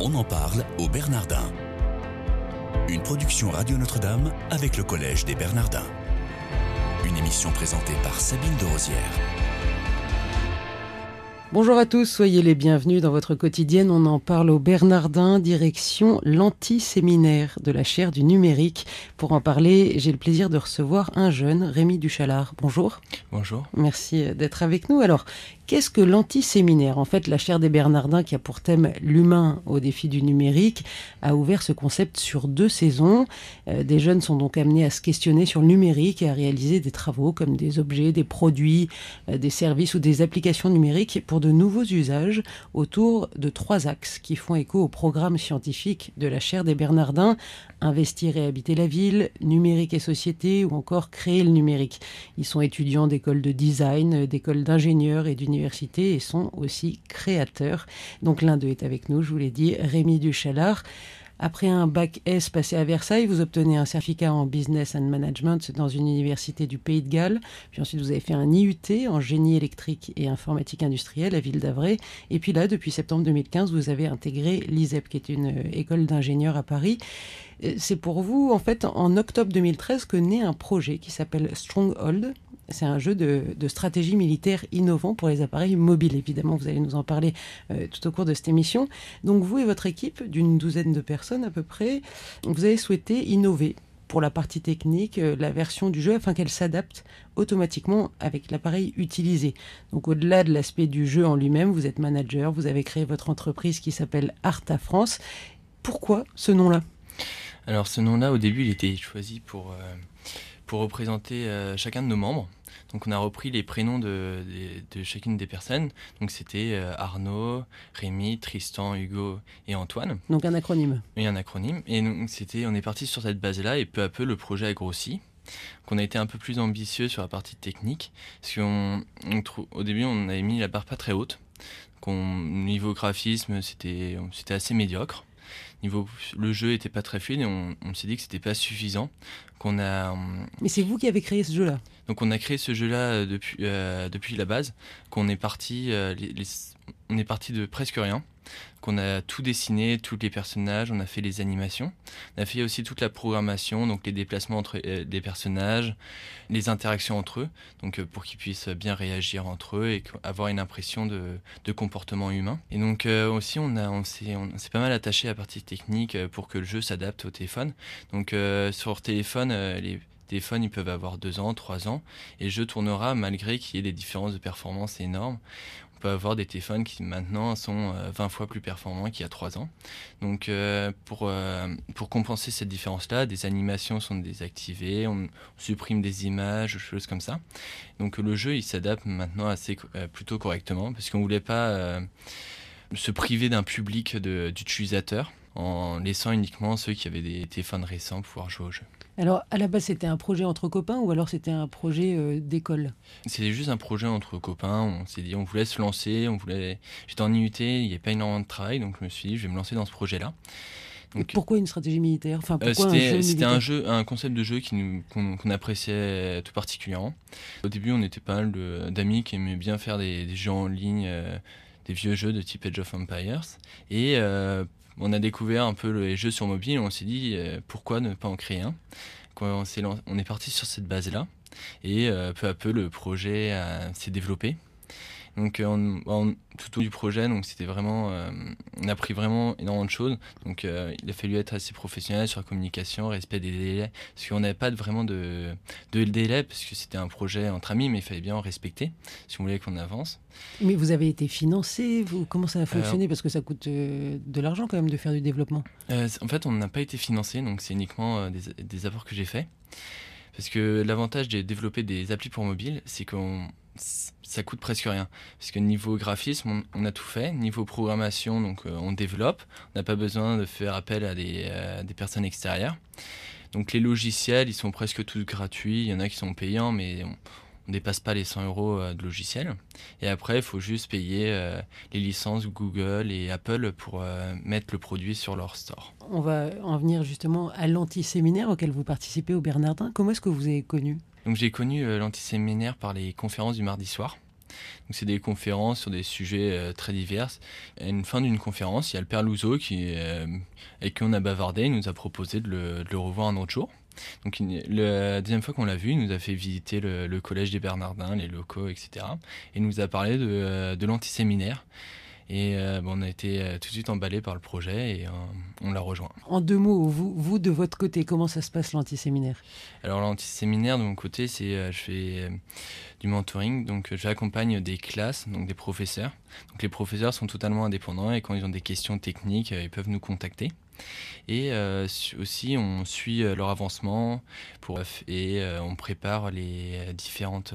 On en parle au Bernardin. Une production Radio Notre-Dame avec le Collège des Bernardins. Une émission présentée par Sabine de Rosière. Bonjour à tous, soyez les bienvenus dans votre quotidienne. On en parle au Bernardin, direction l'anti-séminaire de la chaire du numérique. Pour en parler, j'ai le plaisir de recevoir un jeune, Rémi Duchalard. Bonjour. Bonjour. Merci d'être avec nous. Alors, Qu'est-ce que l'anti-séminaire En fait, la chaire des Bernardins, qui a pour thème l'humain au défi du numérique, a ouvert ce concept sur deux saisons? Euh, des jeunes sont donc amenés à se questionner sur le numérique et à réaliser des travaux comme des objets, des produits, euh, des services ou des applications numériques pour de nouveaux usages autour de trois axes qui font écho au programme scientifique de la chaire des Bernardins investir et habiter la ville, numérique et société ou encore créer le numérique. Ils sont étudiants d'écoles de design, d'écoles d'ingénieurs et d'universités et sont aussi créateurs. Donc l'un d'eux est avec nous, je vous l'ai dit, Rémi Duchalard. Après un bac S passé à Versailles, vous obtenez un certificat en business and management dans une université du Pays de Galles. Puis ensuite, vous avez fait un IUT en génie électrique et informatique industrielle à Ville d'Avray. Et puis là, depuis septembre 2015, vous avez intégré l'ISEP, qui est une euh, école d'ingénieurs à Paris. Euh, c'est pour vous, en fait, en octobre 2013 que naît un projet qui s'appelle Stronghold. C'est un jeu de, stratégie militaire innovant pour les appareils mobiles. Évidemment, vous allez nous en parler euh, tout au cours de cette émission. Donc, vous et votre équipe, d'une douzaine de personnes à peu près, vous avez souhaité innover pour la partie technique, euh, la version du jeu afin qu'elle s'adapte automatiquement avec l'appareil utilisé. Donc au-delà de l'aspect du jeu en lui-même, vous êtes manager, vous avez créé votre entreprise qui s'appelle Arta France. Pourquoi ce nom-là? Alors ce nom-là, au début, il était choisi pour, euh, pour représenter euh, chacun de nos membres. Donc on a repris les prénoms de, de, chacune des personnes. Donc c'était euh, Arnaud, Rémi, Tristan, Hugo et Antoine. Donc un acronyme. Oui, un acronyme. Et donc c'était, on est parti sur cette base-là et peu à peu le projet a grossi. Qu'on a été un peu plus ambitieux sur la partie technique. Parce qu'au début, on avait mis la barre pas très haute. Donc niveau graphisme, c'était assez médiocre niveau le jeu était pas très fluide et on, s'est dit que c'était pas suffisant qu'on a mais c'est vous qui avez créé ce jeu là donc on a créé ce jeu là depuis euh, depuis la base qu'on est parti euh, on est parti de presque rien qu'on a tout dessiné, tous les personnages, on a fait les animations, on a fait aussi toute la programmation, donc les déplacements entre euh, des personnages, les interactions entre eux, donc euh, pour qu'ils puissent bien réagir entre eux et avoir une impression de, comportement humain. Et donc euh, aussi on on s'est pas mal attaché à la partie technique pour que le jeu s'adapte au téléphone. Donc sur téléphone les téléphones ils peuvent avoir 2 ans, 3 ans, et le jeu tournera malgré qu'il y ait des différences de performance énormes on peut avoir des téléphones qui maintenant sont 20 euh, fois plus performants qu'il y a 3 ans. Donc euh, pour, euh, pour compenser cette différence-là, des animations sont désactivées, on, supprime des images, choses comme ça. Donc le jeu il s'adapte maintenant assez plutôt correctement parce qu'on voulait pas se priver d'un public d'utilisateurs en laissant uniquement ceux qui avaient des téléphones récents pouvoir jouer au jeu. Alors, à la base, c'était un projet entre copains ou alors c'était un projet euh, d'école? C'était juste un projet entre copains. On s'est dit, on voulait se lancer. On voulait. J'étais en IUT, il n'y avait pas énormément de travail, donc je me suis dit, je vais me lancer dans ce projet-là. pourquoi une stratégie militaire? Enfin, euh, C'était un, jeu, un concept de jeu qu'on appréciait tout particulièrement. Au début, on était pas mal d'amis qui aimaient bien faire des, jeux en ligne, euh, des vieux jeux de type Age of Empires. Et on a découvert un peu les jeux sur mobile, on s'est dit euh, pourquoi ne pas en créer un? on, est parti sur cette base-là et euh, peu à peu le projet s'est développé. Donc euh, tout au long du projet, donc c'était vraiment, euh, on a appris vraiment énormément de choses. Donc euh, il a fallu être assez professionnel sur la communication, respect des délais, parce qu'on n'avait pas vraiment de, de délai, parce que c'était un projet entre amis, mais il fallait bien en respecter si on voulait qu'on avance. Mais vous avez été financé, vous, comment ça a fonctionné? Parce que ça coûte de l'argent quand même de faire du développement. en fait, on n'a pas été financé, donc c'est uniquement des, des apports que j'ai faits. Parce que l'avantage de développer des applis pour mobile, c'est qu'on ça coûte presque rien. Parce que niveau graphisme, on, a tout fait. Niveau programmation, donc euh, on développe. On n'a pas besoin de faire appel à des, euh, des, personnes extérieures. Donc les logiciels, ils sont presque tous gratuits. Il y en a qui sont payants, mais on, on dépasse pas les 100 euros euh, de logiciel. Et après, il faut juste payer les licences Google et Apple pour mettre le produit sur leur store. On va en venir justement à l'anti-séminaire auquel vous participez au Bernardin. Comment est-ce que vous avez connu? Donc j'ai connu l'anti-séminaire par les conférences du mardi soir. Donc c'est des conférences sur des sujets très divers. À une fin d'une conférence, il y a le père Louzeau qui, avec qui on a bavardé, il nous a proposé de le, de le revoir un autre jour. Donc la deuxième fois qu'on l'a vu, il nous a fait visiter le, collège des Bernardins, les locaux, etc. Et il nous a parlé de, de l'antiséminaire. Et euh, on a été euh, tout de suite emballé par le projet et euh, on l'a rejoint. En deux mots, vous, vous, de votre côté, comment ça se passe l'antiséminaire? Alors l'antiséminaire de mon côté, c'est je fais du mentoring, donc j'accompagne des classes, donc des professeurs. Donc les professeurs sont totalement indépendants et quand ils ont des questions techniques, ils peuvent nous contacter. Et aussi, on suit leur avancement pour, et on prépare les différentes,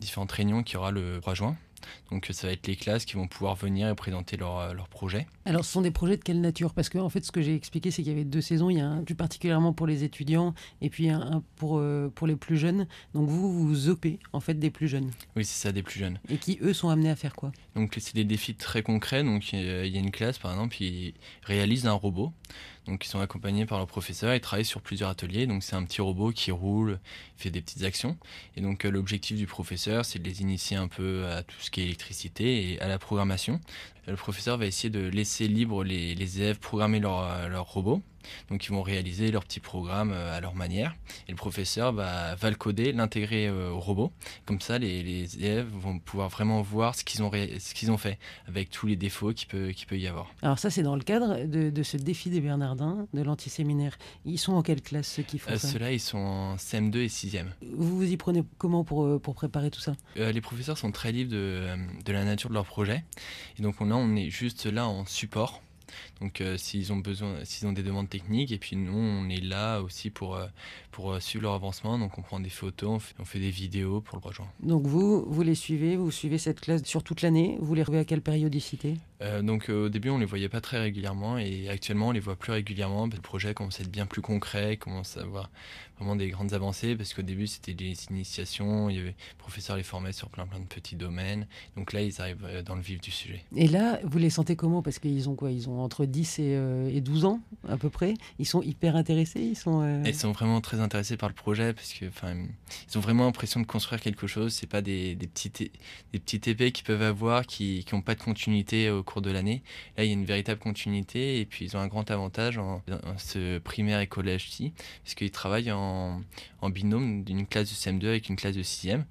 différentes réunions qu'il y aura le 3 juin. Donc ça va être les classes qui vont pouvoir venir et présenter leurs euh, projets. Alors ce sont des projets de quelle nature? Parce que en fait ce que j'ai expliqué c'est qu'il y avait deux saisons, il y a un plus particulièrement pour les étudiants et puis un, pour, euh, pour les plus jeunes. Donc vous vous opez en fait des plus jeunes. Oui c'est ça, des plus jeunes. Et qui eux sont amenés à faire quoi? Donc c'est des défis très concrets. Donc il y a une classe par exemple qui réalise un robot. Donc ils sont accompagnés par leur professeur, ils travaillent sur plusieurs ateliers. Donc c'est un petit robot qui roule, fait des petites actions. Et donc euh, l'objectif du professeur, c'est de les initier un peu à tout ce qui est électricité et à la programmation. Le professeur va essayer de laisser libre les, élèves programmer leur, leur robot donc ils vont réaliser leur petit programme euh, à leur manière. Et le professeur va, va le coder, l'intégrer euh, au robot. Comme ça, les, les, élèves vont pouvoir vraiment voir ce qu'ils ont, ce qu'ils ont fait, avec tous les défauts qu'il peut, peut y avoir. Alors ça, c'est dans le cadre de, de, ce défi des Bernardins, de l'antiséminaire. Ils sont en quelle classe ceux qui font euh, ça Ceux-là, ils sont en CM2 et 6e. Vous vous y prenez comment pour, pour préparer tout ça Les professeurs sont très libres de, de la nature de leur projet. Et donc là, on est juste là en support donc euh, s'ils ont besoin, s'ils ont des demandes techniques, et puis nous on est là aussi pour, euh, pour euh, suivre leur avancement. Donc on prend des photos, on fait, des vidéos pour le rejoindre. Donc vous, vous les suivez, vous suivez cette classe sur toute l'année. Vous les revoyez à quelle périodicité? Donc au début on les voyait pas très régulièrement et actuellement on les voit plus régulièrement. Le projet commence à être bien plus concret, commence à avoir vraiment des grandes avancées parce qu'au début c'était des initiations, il y avait le professeur les formait sur plein plein de petits domaines. Donc là ils arrivent dans le vif du sujet. Et là vous les sentez comment? Parce qu'ils ont quoi? Ils ont entre 10 et, 12 euh, ans à peu près. Ils sont hyper intéressés. Ils sont, euh, ils sont vraiment très intéressés par le projet parce que, ils ont vraiment l'impression de construire quelque chose. C'est pas des, des petits des petits qu'ils peuvent avoir qui n'ont pas de continuité au cours de l'année. Là, il y a une véritable continuité et puis ils ont un grand avantage en, ce primaire et collège-ci parce qu'ils travaillent en, en binôme d'une classe de CM2 avec une classe de 6e.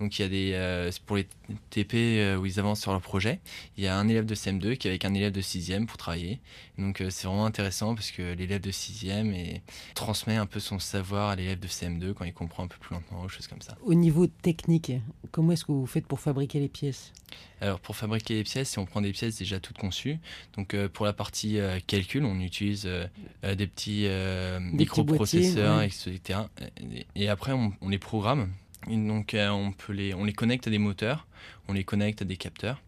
Donc il y a des euh, pour les TP euh, où ils avancent sur leur projet, il y a un élève de CM2 qui est avec un élève de 6e pour travailler. Donc euh, c'est vraiment intéressant parce que l'élève de 6e et transmet un peu son savoir à l'élève de CM2 quand il comprend un peu plus lentement ou choses comme ça. Au niveau technique, comment est-ce que vous faites pour fabriquer les pièces? Alors pour fabriquer les pièces, on prend des pièces déjà toutes conçues, donc pour la partie calcul, on utilise des petits microprocesseurs, etc. Et après on, on les programme donc euh, on, les connecte à des moteurs, on les connecte à des capteurs.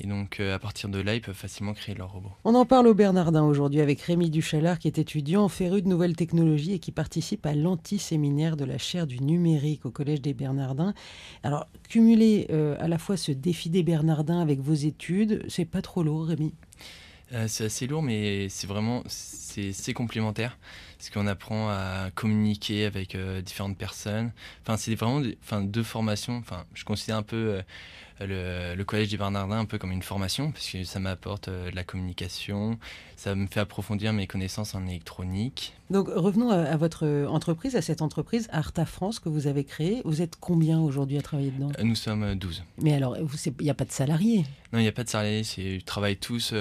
Et donc, euh, à partir de là, ils peuvent facilement créer leur robot. On en parle au Bernardin aujourd'hui avec Rémi Duchalard, qui est étudiant féru de nouvelles technologies et qui participe à l'anti-séminaire de la chaire du numérique au Collège des Bernardins. Alors, cumuler euh, à la fois ce défi des Bernardins avec vos études, c'est pas trop lourd, Rémi? C'est assez lourd, mais c'est vraiment c'est complémentaire parce qu'on apprend à communiquer avec euh, différentes personnes. Enfin, c'est vraiment enfin, deux formations. Enfin, je considère un peu euh, le, collège des Bernardins un peu comme une formation, parce que ça m'apporte euh, de la communication, ça me fait approfondir mes connaissances en électronique. Donc revenons à, votre entreprise, à cette entreprise Arta France que vous avez créée. Vous êtes combien aujourd'hui à travailler dedans? Nous sommes 12. Mais alors, il n'y a pas de salariés? Non, il n'y a pas de salariés. Ils travaillent tous,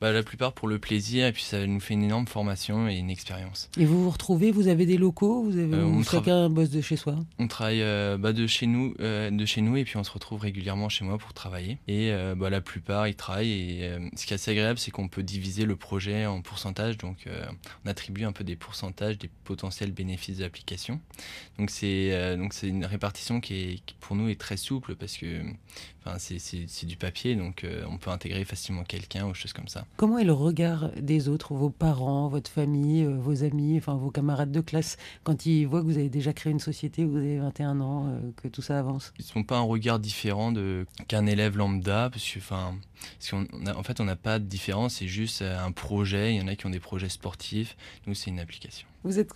bah, la plupart pour le plaisir, et puis ça nous fait une énorme formation et une expérience. Et vous vous retrouvez, vous avez des locaux, vous avez, euh, chacun bosse de chez soi? On travaille euh, bah, de chez nous, euh, de chez nous, et puis on se retrouve régulièrement chez moi pour travailler. Et bah, la plupart, ils travaillent. Et ce qui est assez agréable, c'est qu'on peut diviser le projet en pourcentage. Donc, on attribue un peu des pourcentages des potentiels bénéfices de l'application. Donc, c'est donc c'est une répartition qui, est, qui pour nous est très souple parce que Enfin, c'est du papier, donc on peut intégrer facilement quelqu'un ou choses comme ça. Comment est le regard des autres, vos parents, votre famille, euh, vos amis, enfin vos camarades de classe, quand ils voient que vous avez déjà créé une société, que vous avez 21 ans, euh, que tout ça avance? Ils ne sont pas un regard différent de, qu'un élève lambda, parce que, enfin, en fait, on n'a pas de différence, c'est juste euh, un projet. Il y en a qui ont des projets sportifs, nous, c'est une application. Vous êtes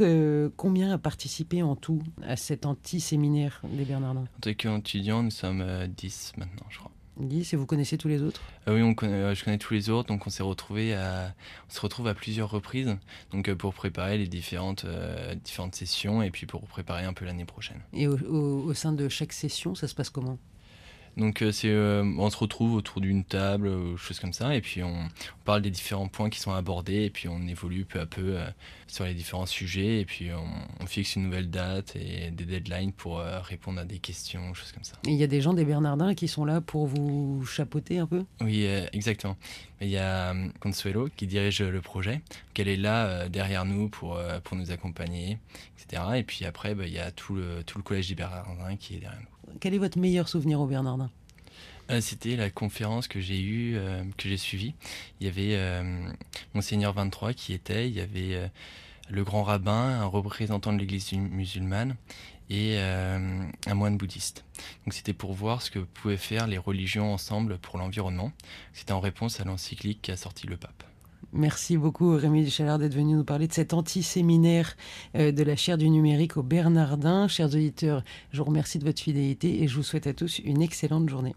combien à participer en tout à cet anti-séminaire des Bernardins? En tant qu'étudiant, nous sommes 10 maintenant, je crois. 10 et vous connaissez tous les autres? Ah Oui, on connaît, je connais tous les autres, donc on s'est retrouvé à, on se retrouve à plusieurs reprises, donc euh, pour préparer les différentes, euh, différentes sessions et puis pour préparer un peu l'année prochaine. Et au sein de chaque session, ça se passe comment? Donc euh, c'est, euh, on se retrouve autour d'une table, ou choses comme ça, et puis on, parle des différents points qui sont abordés, et puis on évolue peu à peu euh, sur les différents sujets, et puis on, fixe une nouvelle date et des deadlines pour répondre à des questions, choses comme ça. Et il y a des gens des Bernardins qui sont là pour vous chapeauter un peu? Oui, exactement. Il y a Consuelo qui dirige le projet, qu'elle est là derrière nous pour, pour nous accompagner, etc. Et puis après, bah, il y a tout le, tout le collège des Bernardins qui est derrière nous. Quel est votre meilleur souvenir au Bernardin? Euh, C'était la conférence que j'ai eue, euh, que j'ai suivie. Il y avait euh, Monseigneur 23 qui était, il y avait le grand rabbin, un représentant de l'église musulmane et un moine bouddhiste. Donc c'était pour voir ce que pouvaient faire les religions ensemble pour l'environnement. C'était en réponse à l'encyclique qu'a sorti le pape. Merci beaucoup Rémi Chalard d'être venu nous parler de cet anti-séminaire euh, de la chaire du numérique au Bernardin. Chers auditeurs, je vous remercie de votre fidélité et je vous souhaite à tous une excellente journée.